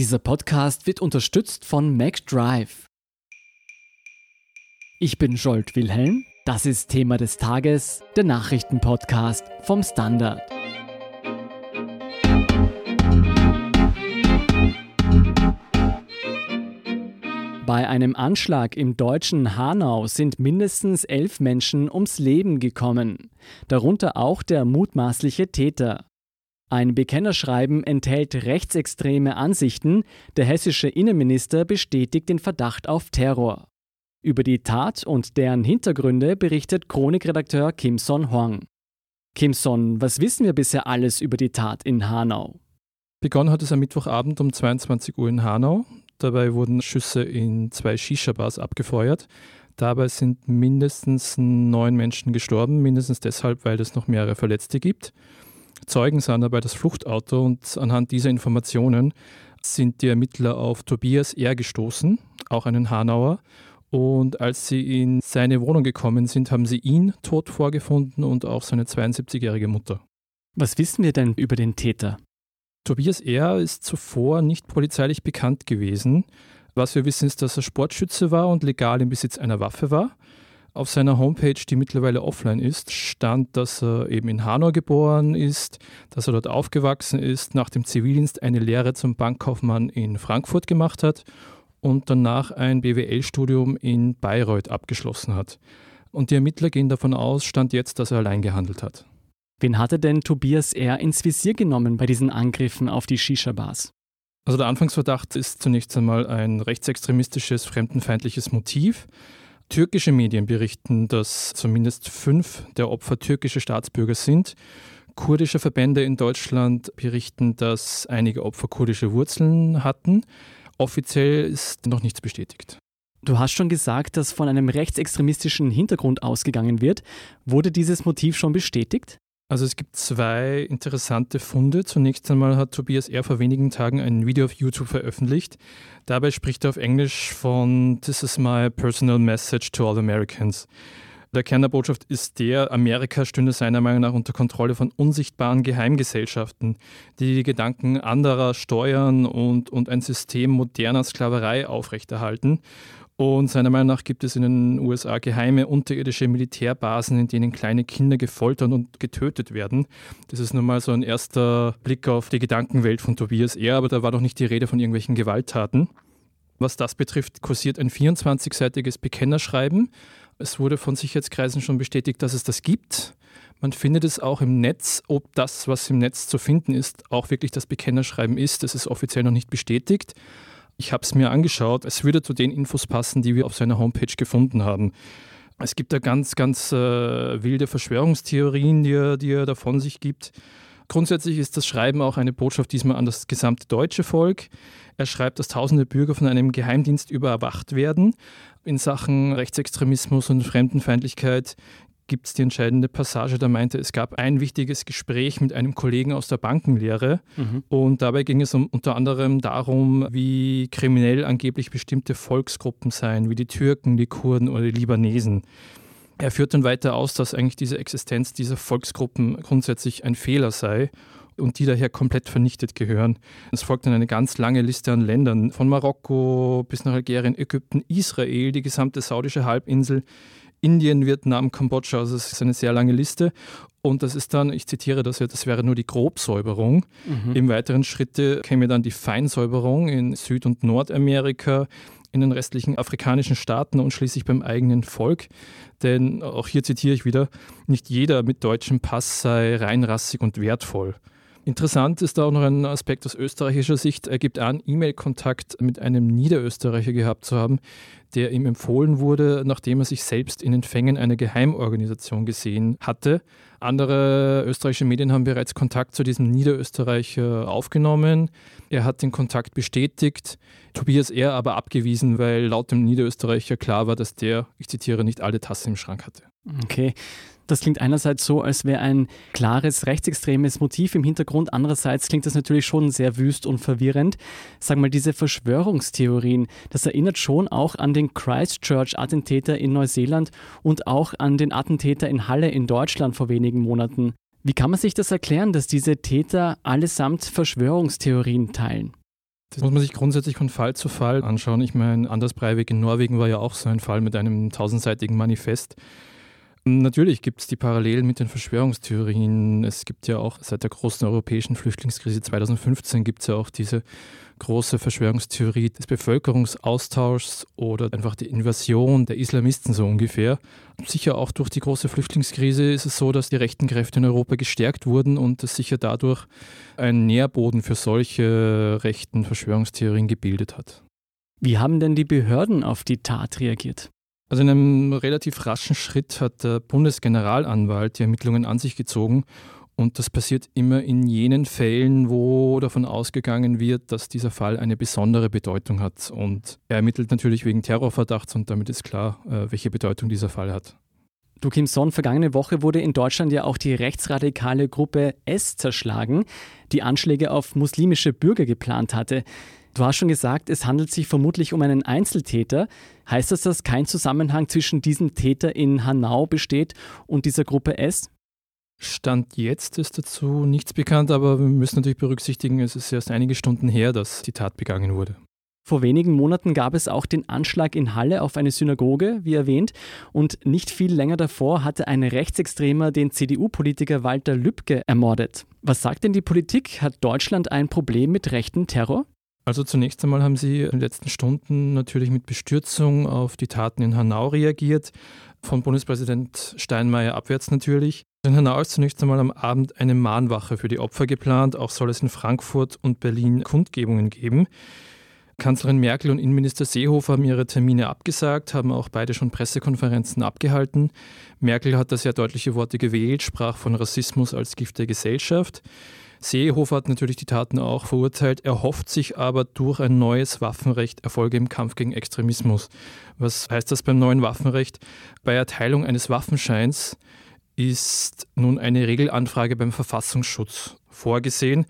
Dieser Podcast wird unterstützt von MacDrive. Ich bin Scholt Wilhelm. Das ist Thema des Tages, der Nachrichtenpodcast vom Standard. Bei einem Anschlag im deutschen Hanau sind mindestens elf Menschen ums Leben gekommen, darunter auch der mutmaßliche Täter. Ein Bekennerschreiben enthält rechtsextreme Ansichten. Der hessische Innenminister bestätigt den Verdacht auf Terror. Über die Tat und deren Hintergründe berichtet Chronikredakteur Kim Son Huang. Kim Son, was wissen wir bisher alles über die Tat in Hanau? Begonnen hat es am Mittwochabend um 22 Uhr in Hanau. Dabei wurden Schüsse in zwei Shisha-Bars abgefeuert. Dabei sind mindestens neun Menschen gestorben, mindestens deshalb, weil es noch mehrere Verletzte gibt. Zeugen sahen dabei das Fluchtauto und anhand dieser Informationen sind die Ermittler auf Tobias R. gestoßen, auch einen Hanauer. Und als sie in seine Wohnung gekommen sind, haben sie ihn tot vorgefunden und auch seine 72-jährige Mutter. Was wissen wir denn über den Täter? Tobias R. ist zuvor nicht polizeilich bekannt gewesen. Was wir wissen, ist, dass er Sportschütze war und legal im Besitz einer Waffe war. Auf seiner Homepage, die mittlerweile offline ist, stand, dass er eben in Hanau geboren ist, dass er dort aufgewachsen ist, nach dem Zivildienst eine Lehre zum Bankkaufmann in Frankfurt gemacht hat und danach ein BWL-Studium in Bayreuth abgeschlossen hat. Und die Ermittler gehen davon aus, stand jetzt, dass er allein gehandelt hat. Wen hatte denn Tobias R. ins Visier genommen bei diesen Angriffen auf die Shisha-Bars? Also der Anfangsverdacht ist zunächst einmal ein rechtsextremistisches, fremdenfeindliches Motiv. Türkische Medien berichten, dass zumindest fünf der Opfer türkische Staatsbürger sind. Kurdische Verbände in Deutschland berichten, dass einige Opfer kurdische Wurzeln hatten. Offiziell ist noch nichts bestätigt. Du hast schon gesagt, dass von einem rechtsextremistischen Hintergrund ausgegangen wird. Wurde dieses Motiv schon bestätigt? Also es gibt zwei interessante Funde. Zunächst einmal hat Tobias R. vor wenigen Tagen ein Video auf YouTube veröffentlicht. Dabei spricht er auf Englisch von This is my personal message to all Americans. Der Kern der Botschaft ist der, Amerika stünde seiner Meinung nach unter Kontrolle von unsichtbaren Geheimgesellschaften, die die Gedanken anderer steuern und, und ein System moderner Sklaverei aufrechterhalten. Und seiner Meinung nach gibt es in den USA geheime unterirdische Militärbasen, in denen kleine Kinder gefoltert und getötet werden. Das ist nun mal so ein erster Blick auf die Gedankenwelt von Tobias R., aber da war noch nicht die Rede von irgendwelchen Gewalttaten. Was das betrifft, kursiert ein 24-seitiges Bekennerschreiben. Es wurde von Sicherheitskreisen schon bestätigt, dass es das gibt. Man findet es auch im Netz. Ob das, was im Netz zu finden ist, auch wirklich das Bekennerschreiben ist, das ist offiziell noch nicht bestätigt. Ich habe es mir angeschaut. Es würde zu den Infos passen, die wir auf seiner Homepage gefunden haben. Es gibt da ganz, ganz äh, wilde Verschwörungstheorien, die er, die er da von sich gibt. Grundsätzlich ist das Schreiben auch eine Botschaft diesmal an das gesamte deutsche Volk. Er schreibt, dass tausende Bürger von einem Geheimdienst überwacht werden. In Sachen Rechtsextremismus und Fremdenfeindlichkeit gibt es die entscheidende Passage, da meinte, es gab ein wichtiges Gespräch mit einem Kollegen aus der Bankenlehre mhm. und dabei ging es um, unter anderem darum, wie kriminell angeblich bestimmte Volksgruppen seien, wie die Türken, die Kurden oder die Libanesen. Er führt dann weiter aus, dass eigentlich diese Existenz dieser Volksgruppen grundsätzlich ein Fehler sei und die daher komplett vernichtet gehören. Es folgt dann eine ganz lange Liste an Ländern, von Marokko bis nach Algerien, Ägypten, Israel, die gesamte saudische Halbinsel, Indien, Vietnam, Kambodscha. Also es ist eine sehr lange Liste. Und das ist dann, ich zitiere das ja, das wäre nur die Grobsäuberung. Mhm. Im weiteren Schritte käme dann die Feinsäuberung in Süd- und Nordamerika, in den restlichen afrikanischen Staaten und schließlich beim eigenen Volk. Denn auch hier zitiere ich wieder, nicht jeder mit deutschem Pass sei reinrassig und wertvoll. Interessant ist da auch noch ein Aspekt aus österreichischer Sicht. Er gibt an, E-Mail-Kontakt mit einem Niederösterreicher gehabt zu haben, der ihm empfohlen wurde, nachdem er sich selbst in den Fängen einer Geheimorganisation gesehen hatte. Andere österreichische Medien haben bereits Kontakt zu diesem Niederösterreicher aufgenommen. Er hat den Kontakt bestätigt, Tobias R. aber abgewiesen, weil laut dem Niederösterreicher klar war, dass der, ich zitiere, nicht alle Tassen im Schrank hatte. Okay. Das klingt einerseits so, als wäre ein klares rechtsextremes Motiv im Hintergrund. Andererseits klingt das natürlich schon sehr wüst und verwirrend. Sag mal, diese Verschwörungstheorien, das erinnert schon auch an den Christchurch-Attentäter in Neuseeland und auch an den Attentäter in Halle in Deutschland vor wenigen Monaten. Wie kann man sich das erklären, dass diese Täter allesamt Verschwörungstheorien teilen? Das muss man sich grundsätzlich von Fall zu Fall anschauen. Ich meine, Anders Breivik in Norwegen war ja auch so ein Fall mit einem tausendseitigen Manifest. Natürlich gibt es die Parallelen mit den Verschwörungstheorien. Es gibt ja auch seit der großen europäischen Flüchtlingskrise 2015 gibt es ja auch diese große Verschwörungstheorie des Bevölkerungsaustauschs oder einfach die Invasion der Islamisten so ungefähr. Sicher auch durch die große Flüchtlingskrise ist es so, dass die rechten Kräfte in Europa gestärkt wurden und es sicher dadurch einen Nährboden für solche rechten Verschwörungstheorien gebildet hat. Wie haben denn die Behörden auf die Tat reagiert? Also in einem relativ raschen Schritt hat der Bundesgeneralanwalt die Ermittlungen an sich gezogen und das passiert immer in jenen Fällen, wo davon ausgegangen wird, dass dieser Fall eine besondere Bedeutung hat. Und er ermittelt natürlich wegen Terrorverdachts und damit ist klar, äh, welche Bedeutung dieser Fall hat. Du Kim Son, vergangene Woche wurde in Deutschland ja auch die rechtsradikale Gruppe S zerschlagen, die Anschläge auf muslimische Bürger geplant hatte. Du hast schon gesagt, es handelt sich vermutlich um einen Einzeltäter. Heißt das, dass kein Zusammenhang zwischen diesem Täter in Hanau besteht und dieser Gruppe S? Stand jetzt ist dazu nichts bekannt, aber wir müssen natürlich berücksichtigen, es ist erst einige Stunden her, dass die Tat begangen wurde. Vor wenigen Monaten gab es auch den Anschlag in Halle auf eine Synagoge, wie erwähnt, und nicht viel länger davor hatte ein Rechtsextremer den CDU-Politiker Walter Lübcke ermordet. Was sagt denn die Politik? Hat Deutschland ein Problem mit rechten Terror? Also zunächst einmal haben Sie in den letzten Stunden natürlich mit Bestürzung auf die Taten in Hanau reagiert, von Bundespräsident Steinmeier abwärts natürlich. In Hanau ist zunächst einmal am Abend eine Mahnwache für die Opfer geplant, auch soll es in Frankfurt und Berlin Kundgebungen geben. Kanzlerin Merkel und Innenminister Seehofer haben ihre Termine abgesagt, haben auch beide schon Pressekonferenzen abgehalten. Merkel hat da sehr deutliche Worte gewählt, sprach von Rassismus als Gift der Gesellschaft. Seehofer hat natürlich die Taten auch verurteilt, er hofft sich aber durch ein neues Waffenrecht Erfolge im Kampf gegen Extremismus. Was heißt das beim neuen Waffenrecht? Bei Erteilung eines Waffenscheins ist nun eine Regelanfrage beim Verfassungsschutz vorgesehen.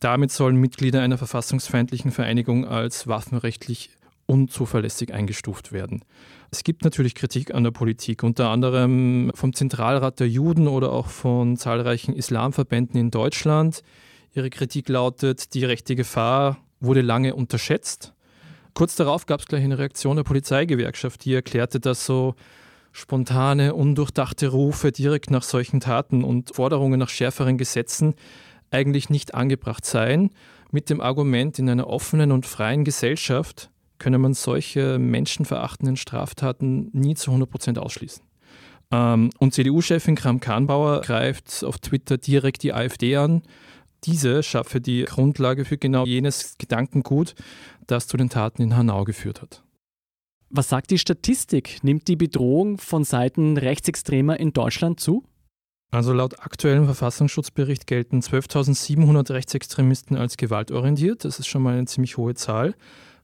Damit sollen Mitglieder einer verfassungsfeindlichen Vereinigung als waffenrechtlich unzuverlässig eingestuft werden. Es gibt natürlich Kritik an der Politik, unter anderem vom Zentralrat der Juden oder auch von zahlreichen Islamverbänden in Deutschland. Ihre Kritik lautet, die rechte Gefahr wurde lange unterschätzt. Kurz darauf gab es gleich eine Reaktion der Polizeigewerkschaft, die erklärte, dass so spontane, undurchdachte Rufe direkt nach solchen Taten und Forderungen nach schärferen Gesetzen eigentlich nicht angebracht seien, mit dem Argument, in einer offenen und freien Gesellschaft könne man solche menschenverachtenden Straftaten nie zu 100 Prozent ausschließen. Ähm, und CDU-Chefin Kram-Karrenbauer greift auf Twitter direkt die AfD an. Diese schaffe die Grundlage für genau jenes Gedankengut, das zu den Taten in Hanau geführt hat. Was sagt die Statistik? Nimmt die Bedrohung von Seiten Rechtsextremer in Deutschland zu? Also laut aktuellem Verfassungsschutzbericht gelten 12.700 Rechtsextremisten als gewaltorientiert. Das ist schon mal eine ziemlich hohe Zahl.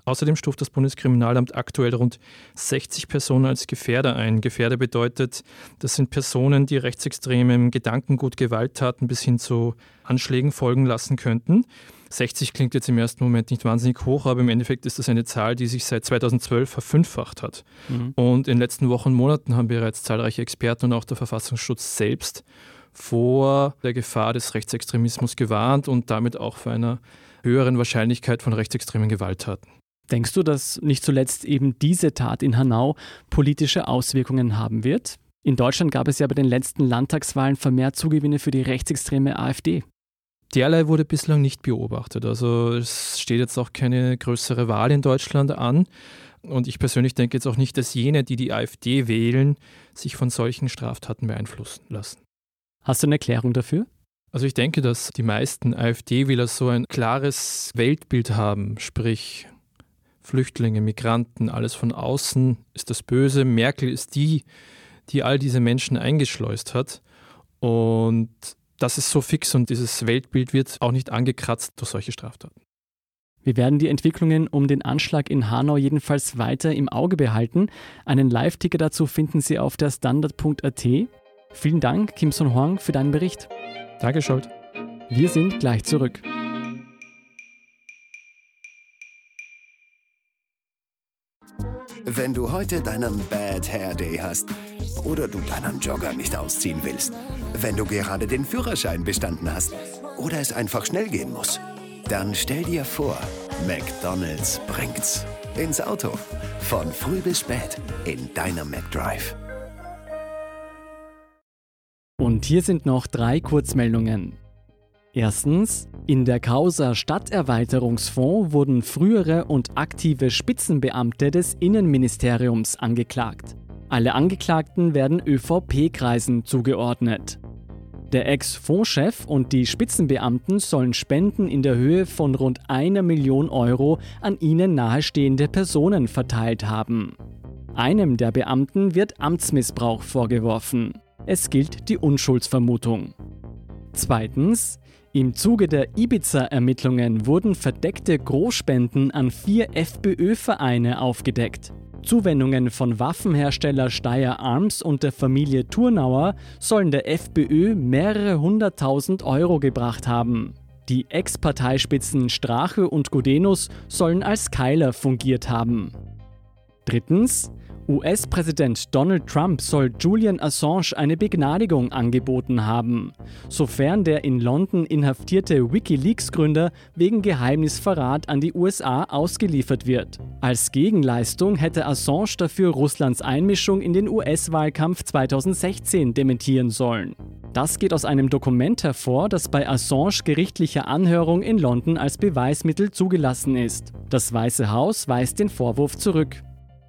Außerdem stuft das Bundeskriminalamt aktuell rund 60 Personen als Gefährder ein. Gefährder bedeutet, das sind Personen, die rechtsextremen Gedankengut Gewalttaten bis hin zu Anschlägen folgen lassen könnten. 60 klingt jetzt im ersten Moment nicht wahnsinnig hoch, aber im Endeffekt ist das eine Zahl, die sich seit 2012 verfünffacht hat. Mhm. Und in den letzten Wochen und Monaten haben bereits zahlreiche Experten und auch der Verfassungsschutz selbst vor der Gefahr des Rechtsextremismus gewarnt und damit auch vor einer höheren Wahrscheinlichkeit von rechtsextremen Gewalttaten. Denkst du, dass nicht zuletzt eben diese Tat in Hanau politische Auswirkungen haben wird? In Deutschland gab es ja bei den letzten Landtagswahlen vermehrt Zugewinne für die rechtsextreme AfD. Derlei wurde bislang nicht beobachtet. Also es steht jetzt auch keine größere Wahl in Deutschland an. Und ich persönlich denke jetzt auch nicht, dass jene, die die AfD wählen, sich von solchen Straftaten beeinflussen lassen. Hast du eine Erklärung dafür? Also ich denke, dass die meisten AfD-Wähler so ein klares Weltbild haben, sprich Flüchtlinge, Migranten, alles von außen ist das Böse. Merkel ist die, die all diese Menschen eingeschleust hat. Und das ist so fix und dieses Weltbild wird auch nicht angekratzt durch solche Straftaten. Wir werden die Entwicklungen um den Anschlag in Hanau jedenfalls weiter im Auge behalten. Einen Live-Ticker dazu finden Sie auf der Standard.at. Vielen Dank, Kim Son Huang, für deinen Bericht. Danke, Scholt. Wir sind gleich zurück. Wenn du heute deinen Bad Hair Day hast oder du deinen Jogger nicht ausziehen willst, wenn du gerade den Führerschein bestanden hast oder es einfach schnell gehen muss, dann stell dir vor, McDonald's bringt's. Ins Auto. Von früh bis spät. In deiner McDrive. Und hier sind noch drei Kurzmeldungen. Erstens, in der Causa Stadterweiterungsfonds wurden frühere und aktive Spitzenbeamte des Innenministeriums angeklagt. Alle Angeklagten werden ÖVP-Kreisen zugeordnet. Der Ex-Fondschef und die Spitzenbeamten sollen Spenden in der Höhe von rund einer Million Euro an ihnen nahestehende Personen verteilt haben. Einem der Beamten wird Amtsmissbrauch vorgeworfen. Es gilt die Unschuldsvermutung. Zweitens, im Zuge der Ibiza-Ermittlungen wurden verdeckte Großspenden an vier FPÖ-Vereine aufgedeckt. Zuwendungen von Waffenhersteller Steyr Arms und der Familie Turnauer sollen der FPÖ mehrere hunderttausend Euro gebracht haben. Die Ex-Parteispitzen Strache und Gudenus sollen als Keiler fungiert haben. Drittens, US-Präsident Donald Trump soll Julian Assange eine Begnadigung angeboten haben, sofern der in London inhaftierte Wikileaks-Gründer wegen Geheimnisverrat an die USA ausgeliefert wird. Als Gegenleistung hätte Assange dafür Russlands Einmischung in den US-Wahlkampf 2016 dementieren sollen. Das geht aus einem Dokument hervor, das bei Assange gerichtlicher Anhörung in London als Beweismittel zugelassen ist. Das Weiße Haus weist den Vorwurf zurück.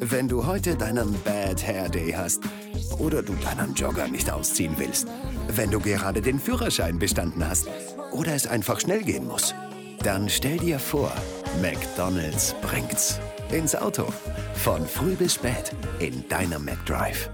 Wenn du heute deinen Bad Hair Day hast oder du deinen Jogger nicht ausziehen willst, wenn du gerade den Führerschein bestanden hast oder es einfach schnell gehen muss, dann stell dir vor, McDonald's bringt's. Ins Auto. Von früh bis spät in deiner McDrive.